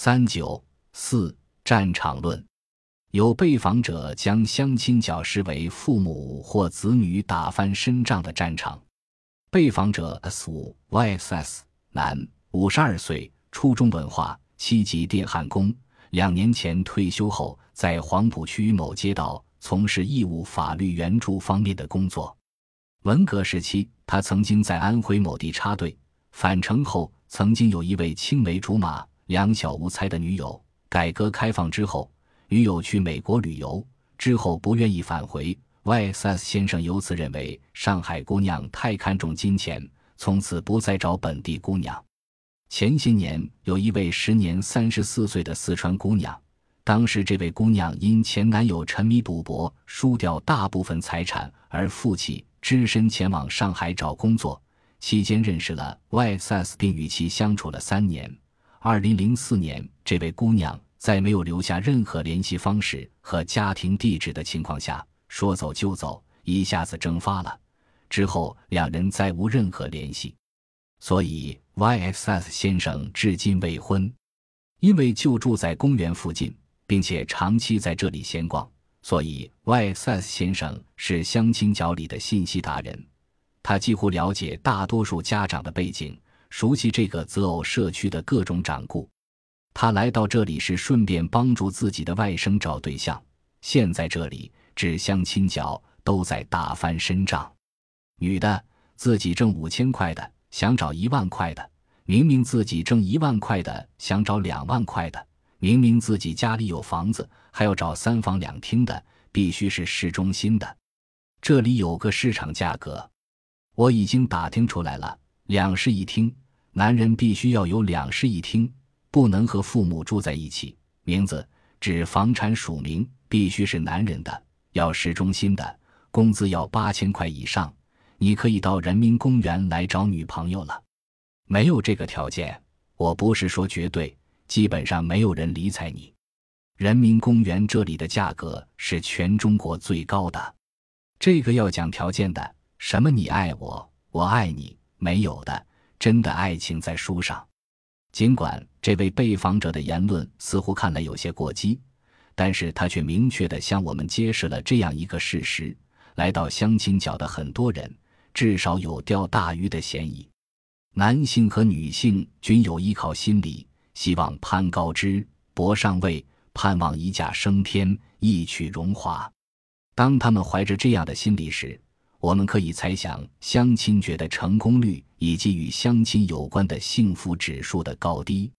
三九四战场论，有被访者将相亲角视为父母或子女打翻身仗的战场。被访者 S 五 YSS 男，五十二岁，初中文化，七级电焊工。两年前退休后，在黄浦区某街道从事义务法律援助方面的工作。文革时期，他曾经在安徽某地插队，返程后曾经有一位青梅竹马。两小无猜的女友，改革开放之后，女友去美国旅游之后不愿意返回。Y.S.S 先生由此认为上海姑娘太看重金钱，从此不再找本地姑娘。前些年有一位时年三十四岁的四川姑娘，当时这位姑娘因前男友沉迷赌博，输掉大部分财产而负气，只身前往上海找工作，期间认识了 Y.S.S，并与其相处了三年。二零零四年，这位姑娘在没有留下任何联系方式和家庭地址的情况下，说走就走，一下子蒸发了。之后，两人再无任何联系，所以 Y.S.S 先生至今未婚。因为就住在公园附近，并且长期在这里闲逛，所以 Y.S.S 先生是相亲角里的信息达人。他几乎了解大多数家长的背景。熟悉这个择偶社区的各种掌故，他来到这里是顺便帮助自己的外甥找对象。现在这里只相亲角都在打翻身仗，女的自己挣五千块的想找一万块的，明明自己挣一万块的想找两万块的，明明自己家里有房子还要找三房两厅的，必须是市中心的。这里有个市场价格，我已经打听出来了。两室一厅，男人必须要有两室一厅，不能和父母住在一起。名字指房产署名必须是男人的，要市中心的，工资要八千块以上。你可以到人民公园来找女朋友了。没有这个条件，我不是说绝对，基本上没有人理睬你。人民公园这里的价格是全中国最高的。这个要讲条件的，什么你爱我，我爱你。没有的，真的爱情在书上。尽管这位被访者的言论似乎看来有些过激，但是他却明确地向我们揭示了这样一个事实：来到相亲角的很多人，至少有钓大鱼的嫌疑。男性和女性均有依靠心理，希望攀高枝、博上位，盼望一驾升天、一曲荣华。当他们怀着这样的心理时，我们可以猜想相亲角的成功率以及与相亲有关的幸福指数的高低。